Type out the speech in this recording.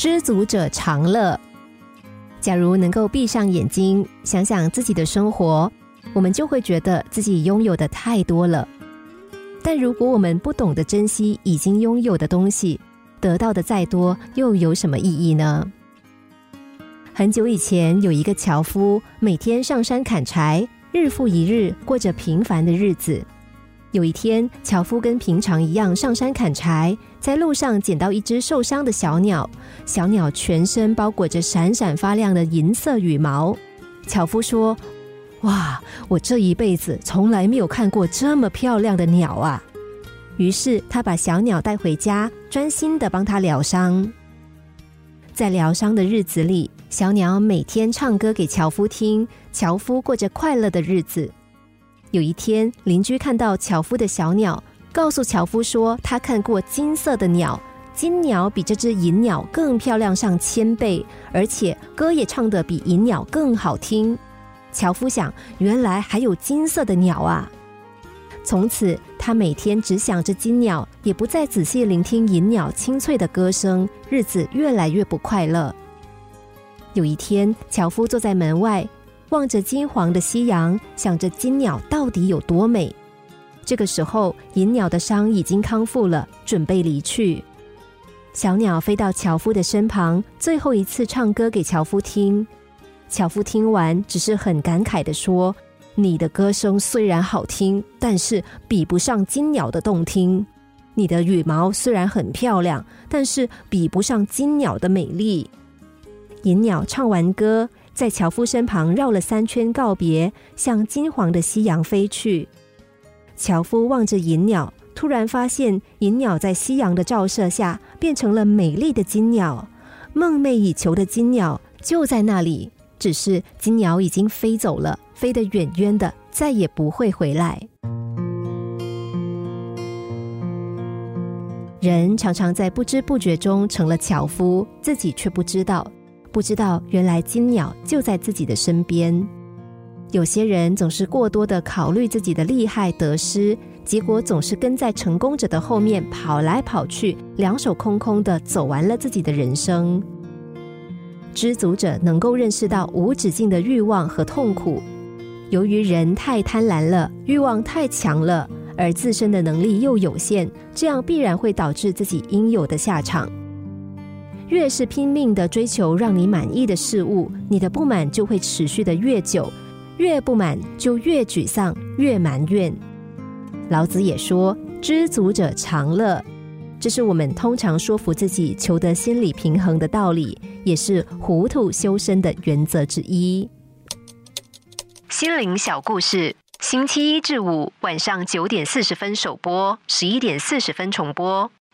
知足者常乐。假如能够闭上眼睛，想想自己的生活，我们就会觉得自己拥有的太多了。但如果我们不懂得珍惜已经拥有的东西，得到的再多又有什么意义呢？很久以前，有一个樵夫，每天上山砍柴，日复一日过着平凡的日子。有一天，樵夫跟平常一样上山砍柴，在路上捡到一只受伤的小鸟。小鸟全身包裹着闪闪发亮的银色羽毛。樵夫说：“哇，我这一辈子从来没有看过这么漂亮的鸟啊！”于是他把小鸟带回家，专心的帮它疗伤。在疗伤的日子里，小鸟每天唱歌给樵夫听，樵夫过着快乐的日子。有一天，邻居看到樵夫的小鸟，告诉樵夫说：“他看过金色的鸟，金鸟比这只银鸟更漂亮上千倍，而且歌也唱得比银鸟更好听。”樵夫想，原来还有金色的鸟啊！从此，他每天只想着金鸟，也不再仔细聆听银鸟清脆的歌声，日子越来越不快乐。有一天，樵夫坐在门外。望着金黄的夕阳，想着金鸟到底有多美。这个时候，银鸟的伤已经康复了，准备离去。小鸟飞到樵夫的身旁，最后一次唱歌给樵夫听。樵夫听完，只是很感慨的说：“你的歌声虽然好听，但是比不上金鸟的动听。你的羽毛虽然很漂亮，但是比不上金鸟的美丽。”银鸟唱完歌。在樵夫身旁绕了三圈告别，向金黄的夕阳飞去。樵夫望着银鸟，突然发现银鸟在夕阳的照射下变成了美丽的金鸟。梦寐以求的金鸟就在那里，只是金鸟已经飞走了，飞得远远的，再也不会回来。人常常在不知不觉中成了樵夫，自己却不知道。不知道，原来金鸟就在自己的身边。有些人总是过多的考虑自己的利害得失，结果总是跟在成功者的后面跑来跑去，两手空空的走完了自己的人生。知足者能够认识到无止境的欲望和痛苦。由于人太贪婪了，欲望太强了，而自身的能力又有限，这样必然会导致自己应有的下场。越是拼命的追求让你满意的事物，你的不满就会持续的越久；越不满就越沮丧、越埋怨。老子也说：“知足者常乐。”这是我们通常说服自己求得心理平衡的道理，也是糊涂修身的原则之一。心灵小故事，星期一至五晚上九点四十分首播，十一点四十分重播。